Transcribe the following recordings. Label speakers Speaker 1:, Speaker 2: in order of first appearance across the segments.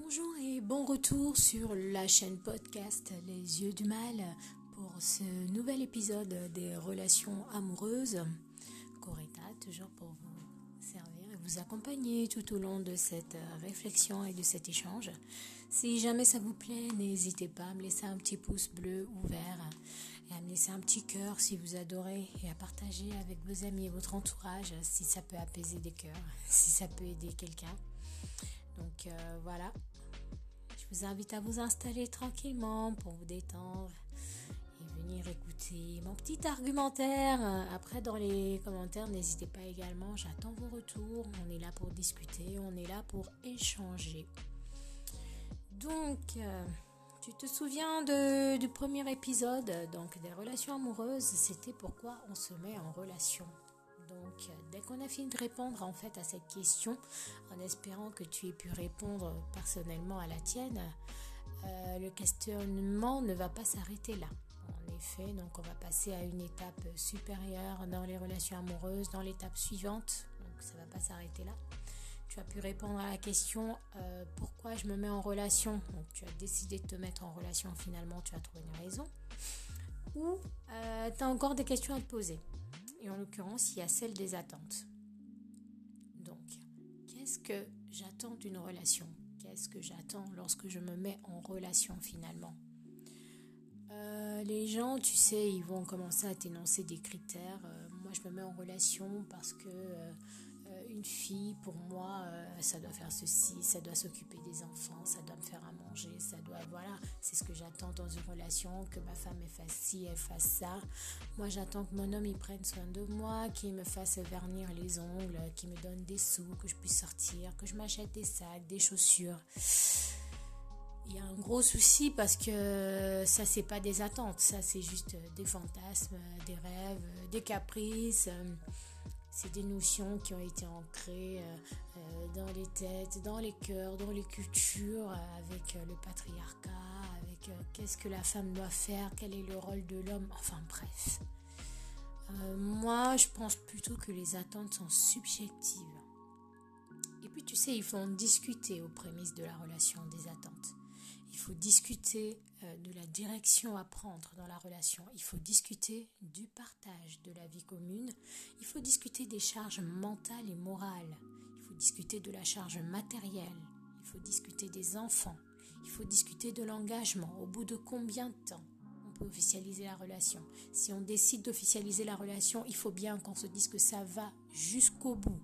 Speaker 1: Bonjour et bon retour sur la chaîne podcast Les yeux du mal pour ce nouvel épisode des relations amoureuses. Coretta, toujours pour vous servir et vous accompagner tout au long de cette réflexion et de cet échange. Si jamais ça vous plaît, n'hésitez pas à me laisser un petit pouce bleu ou vert et à me laisser un petit cœur si vous adorez et à partager avec vos amis et votre entourage si ça peut apaiser des cœurs, si ça peut aider quelqu'un. Donc euh, voilà, vous invite à vous installer tranquillement pour vous détendre et venir écouter mon petit argumentaire. Après, dans les commentaires, n'hésitez pas également, j'attends vos retours. On est là pour discuter, on est là pour échanger. Donc, euh, tu te souviens du premier épisode, donc des relations amoureuses, c'était pourquoi on se met en relation? Donc, dès qu'on a fini de répondre en fait à cette question, en espérant que tu aies pu répondre personnellement à la tienne, euh, le questionnement ne va pas s'arrêter là. En effet, donc on va passer à une étape supérieure dans les relations amoureuses, dans l'étape suivante. Donc ça va pas s'arrêter là. Tu as pu répondre à la question euh, pourquoi je me mets en relation? Donc tu as décidé de te mettre en relation finalement, tu as trouvé une raison. Ou euh, tu as encore des questions à te poser et en l'occurrence, il y a celle des attentes. Donc, qu'est-ce que j'attends d'une relation? Qu'est-ce que j'attends lorsque je me mets en relation finalement? Euh, Les gens, tu sais, ils vont commencer à t'énoncer des critères. Euh, moi, je me mets en relation parce que euh, une fille, pour moi, euh, ça doit faire ceci, ça doit s'occuper des enfants, ça doit me faire à manger, ça doit, voilà, c'est ce que j'attends dans une relation, que ma femme elle fasse ci, elle fasse ça. Moi, j'attends que mon homme il prenne soin de moi, qu'il me fasse vernir les ongles, qu'il me donne des sous, que je puisse sortir, que je m'achète des sacs, des chaussures. Il y a un gros souci parce que ça c'est pas des attentes, ça c'est juste des fantasmes, des rêves, des caprices. C'est des notions qui ont été ancrées euh, euh, dans les têtes, dans les cœurs, dans les cultures, avec euh, le patriarcat, avec qu'est-ce que la femme doit faire, quel est le rôle de l'homme, enfin bref. moi, je pense plutôt que les attentes sont subjectives. Et puis, tu sais, il faut en discuter aux prémices de la relation des attentes. Il faut discuter euh, de la direction à prendre dans la relation. Il faut discuter du partage de la vie commune. Il faut discuter des charges mentales et morales. Il faut discuter de la charge matérielle. Il faut discuter des enfants. Il faut discuter de l'engagement. Au bout de combien de temps on peut officialiser la relation? Si on décide d'officialiser la relation, il faut bien qu'on se dise que ça va jusqu'au bout.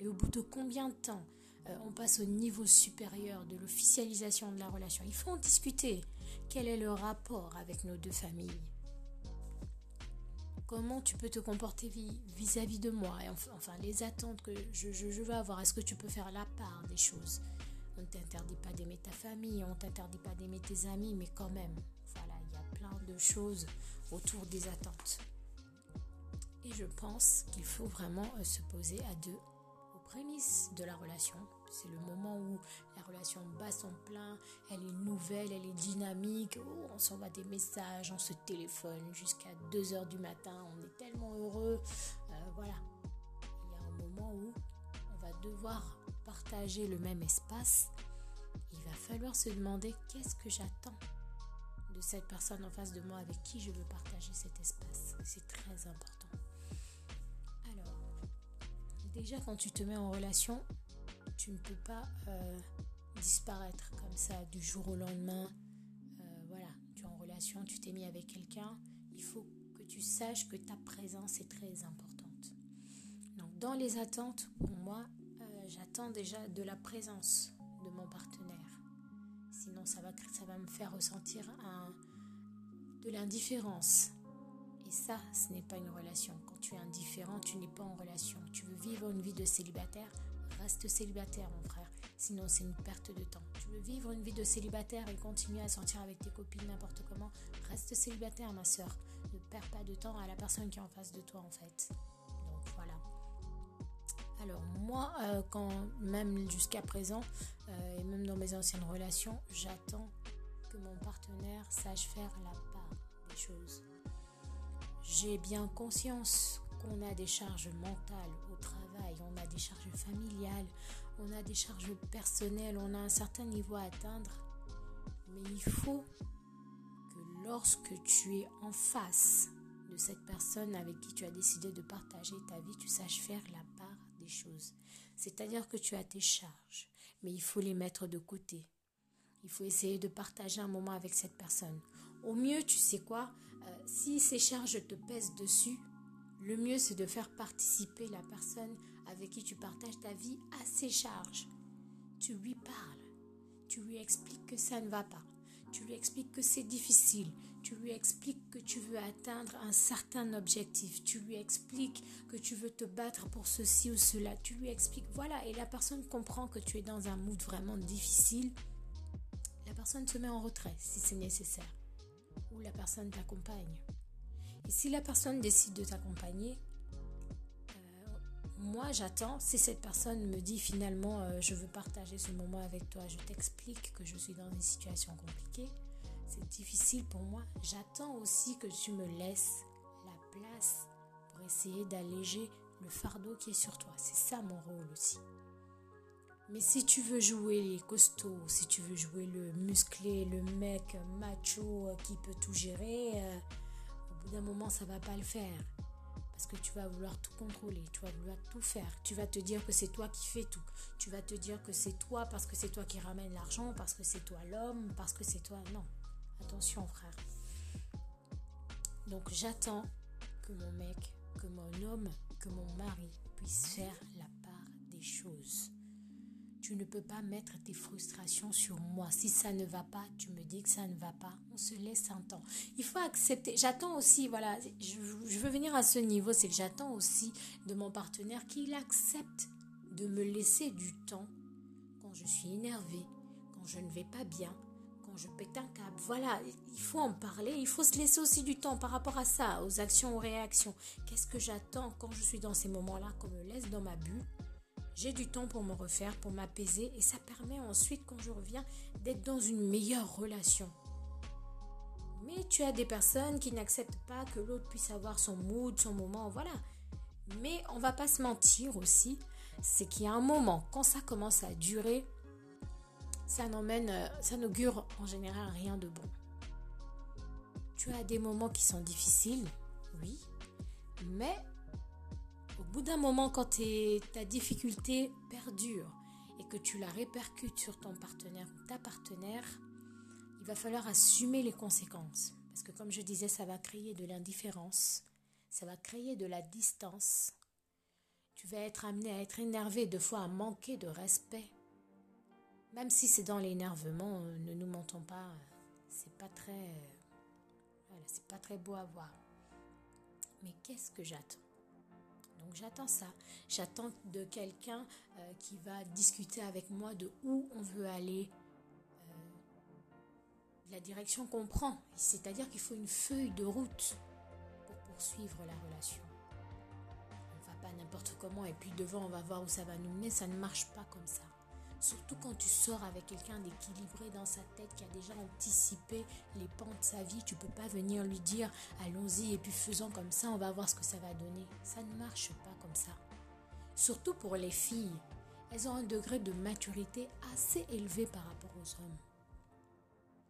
Speaker 1: Et au bout de combien de temps euh, on passe au niveau supérieur de l'officialisation de la relation. Il faut en discuter. Quel est le rapport avec nos deux familles? Comment tu peux te comporter vis-à-vis de moi? Enfin, les attentes que je, veux avoir. Est-ce que tu peux faire la part des choses? On ne t'interdit pas d'aimer ta famille, on ne t'interdit pas d'aimer tes amis, mais quand même, voilà, il y a plein de choses autour des attentes. Et je pense qu'il faut vraiment euh, se poser à deux prémisse de la relation. C'est le moment où la relation bat son plein, elle est nouvelle, elle est dynamique. Oh, on s'envoie des messages, on se téléphone jusqu'à 2 heures du matin, on est tellement heureux. Euh, voilà. Il y a un moment où on va devoir partager le même espace. Il va falloir se demander qu'est-ce que j'attends de cette personne en face de moi avec qui je veux partager cet espace. Déjà, quand tu te mets en relation, tu ne peux pas euh, disparaître comme ça du jour au lendemain. Euh, voilà, tu es en relation, tu t'es mis avec quelqu'un. Il faut que tu saches que ta présence est très importante. Donc, dans les attentes, pour moi, euh, j'attends déjà de la présence de mon partenaire. Sinon, ça va, ça va me faire ressentir un, de l'indifférence ça, ce n'est pas une relation. Quand tu es indifférent, tu n'es pas en relation. Tu veux vivre une vie de célibataire, reste célibataire, mon frère. Sinon, c'est une perte de temps. Tu veux vivre une vie de célibataire et continuer à sortir avec tes copines n'importe comment, reste célibataire, ma soeur. Ne perds pas de temps à la personne qui est en face de toi, en fait. Donc voilà. Alors moi, euh, quand même jusqu'à présent, euh, et même dans mes anciennes relations, j'attends que mon partenaire sache faire la part des choses. J'ai bien conscience qu'on a des charges mentales au travail, on a des charges familiales, on a des charges personnelles, on a un certain niveau à atteindre. Mais il faut que lorsque tu es en face de cette personne avec qui tu as décidé de partager ta vie, tu saches faire la part des choses. C'est-à-dire que tu as tes charges, mais il faut les mettre de côté. Il faut essayer de partager un moment avec cette personne. Au mieux, tu sais quoi, si ces charges te pèsent dessus, le mieux c'est de faire participer la personne avec qui tu partages ta vie à ses charges. Tu lui parles, tu lui expliques que ça ne va pas, tu lui expliques que c'est difficile, tu lui expliques que tu veux atteindre un certain objectif, tu lui expliques que tu veux te battre pour ceci ou cela, tu lui expliques, voilà, et la personne comprend que tu es dans un mood vraiment difficile, la personne se met en retrait si c'est nécessaire, la personne t'accompagne. Et si la personne décide de t'accompagner, euh, moi j'attends, si cette personne me dit finalement euh, je veux partager ce moment avec toi, je t'explique que je suis dans une situation compliquée, c'est difficile pour moi, j'attends aussi que tu me laisses la place pour essayer d'alléger le fardeau qui est sur toi. C'est ça mon rôle aussi. Mais si tu veux jouer les costauds, si tu veux jouer le musclé, le mec macho qui peut tout gérer, euh, au bout d'un moment, ça va pas le faire. Parce que tu vas vouloir tout contrôler, tu vas vouloir tout faire. Tu vas te dire que c'est toi qui fais tout. Tu vas te dire que c'est toi parce que c'est toi qui ramène l'argent, parce que c'est toi l'homme, parce que c'est toi. Non. Attention, frère. Donc j'attends que mon mec, que mon homme, que mon mari puisse faire la part des choses. Tu ne peux pas mettre tes frustrations sur moi. Si ça ne va pas, tu me dis que ça ne va pas. On se laisse un temps. Il faut accepter. J'attends aussi, voilà, je, veux venir à ce niveau, c'est que j'attends aussi de mon partenaire qu'il accepte de me laisser du temps quand je suis énervée, quand je ne vais pas bien, quand je pète un câble. Voilà, il faut en parler, il faut se laisser aussi du temps par rapport à ça, aux actions, aux réactions. Qu'est-ce que j'attends quand je suis dans ces moments-là, qu'on me laisse dans ma bulle? J'ai du temps pour me refaire, pour m'apaiser et ça permet ensuite quand je reviens d'être dans une meilleure relation. Mais tu as des personnes qui n'acceptent pas que l'autre puisse avoir son mood, son moment, voilà. Mais on va pas se mentir aussi, c'est qu'il y a un moment, quand ça commence à durer, ça n'emmène, ça n'augure en général rien de bon. Tu as des moments qui sont difficiles, oui, mais bout d'un moment, quand ta difficulté perdure et que tu la répercutes sur ton partenaire ou ta partenaire, il va falloir assumer les conséquences. Parce que comme je disais, ça va créer de l'indifférence, ça va créer de la distance. Tu vas être amené à être énervé, deux fois à manquer de respect. Même si c'est dans l'énervement, euh, ne nous mentons pas, c'est pas très, voilà, c'est pas très beau à voir. Mais qu'est-ce que j'attends? Donc j'attends ça. J'attends de quelqu'un euh, qui va discuter avec moi de où on veut aller, euh, la direction qu'on prend. C'est-à-dire qu'il faut une feuille de route pour poursuivre la relation. On ne va pas n'importe comment et puis devant on va voir où ça va nous mener. Ça ne marche pas comme ça. Surtout quand tu sors avec quelqu'un d'équilibré dans sa tête qui a déjà anticipé les pans de sa vie, tu peux pas venir lui dire allons-y et puis faisons comme ça, on va voir ce que ça va donner. Ça ne marche pas comme ça. Surtout pour les filles, elles ont un degré de maturité assez élevé par rapport aux hommes.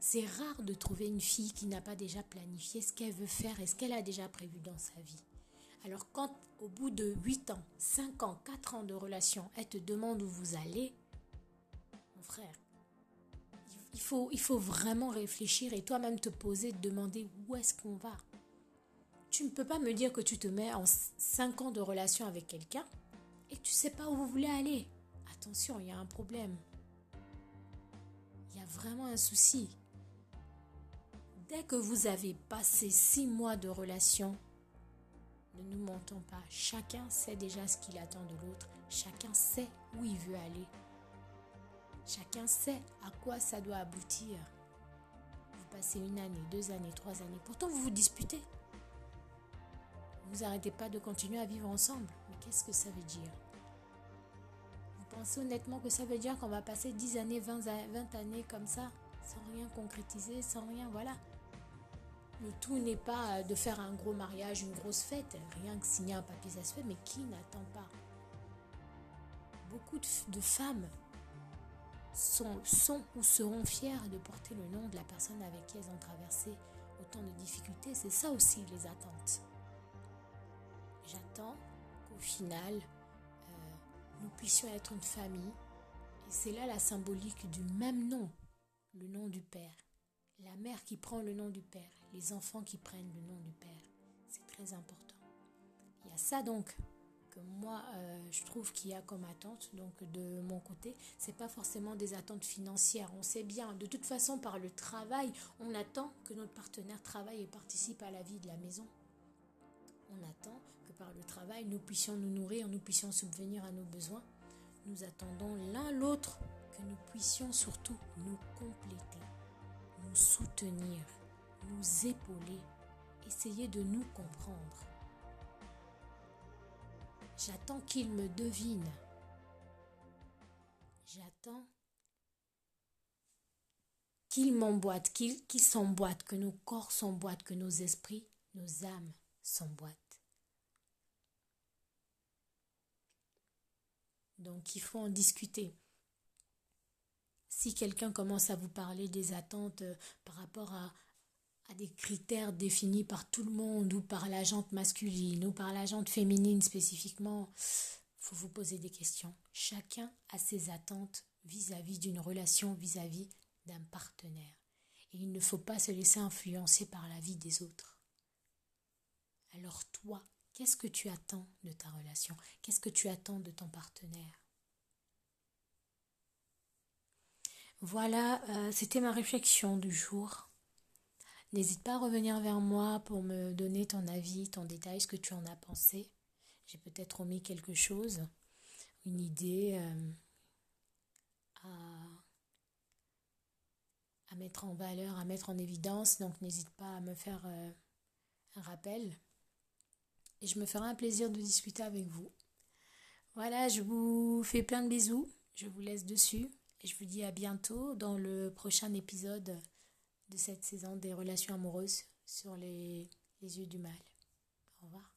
Speaker 1: C'est rare de trouver une fille qui n'a pas déjà planifié ce qu'elle veut faire et ce qu'elle a déjà prévu dans sa vie. Alors quand au bout de 8 ans, 5 ans, 4 ans de relation, elle te demande où vous allez, frère. Il faut, il faut vraiment réfléchir et toi-même te poser, te demander où est-ce qu'on va. Tu ne peux pas me dire que tu te mets en 5 ans de relation avec quelqu'un et tu ne sais pas où vous voulez aller. Attention, il y a un problème. Il y a vraiment un souci. Dès que vous avez passé 6 mois de relation, ne nous mentons pas, chacun sait déjà ce qu'il attend de l'autre, chacun sait où il veut aller. Chacun sait à quoi ça doit aboutir. Vous passez une année, deux années, trois années. Pourtant, vous vous disputez. Vous n'arrêtez pas de continuer à vivre ensemble. Mais qu'est-ce que ça veut dire? Vous pensez honnêtement que ça veut dire qu'on va passer 10 années, 20, 20 années comme ça, sans rien concrétiser, sans rien, voilà. Le tout n'est pas de faire un gros mariage, une grosse fête, rien que signer un papier, ça se fait, mais qui n'attend pas? Beaucoup de, femmes sont, ou seront fières de porter le nom de la personne avec qui elles ont traversé autant de difficultés. C'est ça aussi les attentes. J'attends qu'au final, euh, nous puissions être une famille. Et c'est là la symbolique du même nom, le nom du Père. La mère qui prend le nom du Père, les enfants qui prennent le nom du Père. C'est très important. Il y a ça donc que moi euh, je trouve qu'il y a comme attente donc de mon côté c'est pas forcément des attentes financières. On sait bien de toute façon par le travail on attend que notre partenaire travaille et participe à la vie de la maison. On attend que par le travail nous puissions nous nourrir nous puissions subvenir à nos besoins. Nous attendons l'un l'autre que nous puissions surtout nous compléter nous soutenir nous épauler essayer de nous comprendre J'attends qu'il me devine. J'attends qu'il m'emboîte, qu'il s'emboîte, que nos corps s'emboîtent, que nos esprits, nos âmes s'emboîtent. Donc il faut en discuter. Si quelqu'un commence à vous parler des attentes euh, par rapport à, à des critères définis par tout le monde ou par la masculine ou par la féminine spécifiquement, faut vous poser des questions. Chacun a ses attentes vis-à-vis d'une relation, vis-à-vis d'un partenaire. Et il ne faut pas se laisser influencer par la vie des autres. Alors toi, qu'est-ce que tu attends de ta relation? Qu'est-ce que tu attends de ton partenaire? Voilà, euh, c'était ma réflexion du jour. N'hésite pas à revenir vers moi pour me donner ton avis, ton détail, ce que tu en as pensé. J'ai peut-être omis quelque chose, une idée euh, à, mettre en valeur, à mettre en évidence. Donc n'hésite pas à me faire euh, un rappel. Et je me ferai un plaisir de discuter avec vous. Voilà, je vous fais plein de bisous. Je vous laisse dessus. Et je vous dis à bientôt dans le prochain épisode de cette saison des relations amoureuses sur les, yeux du mal. Au revoir.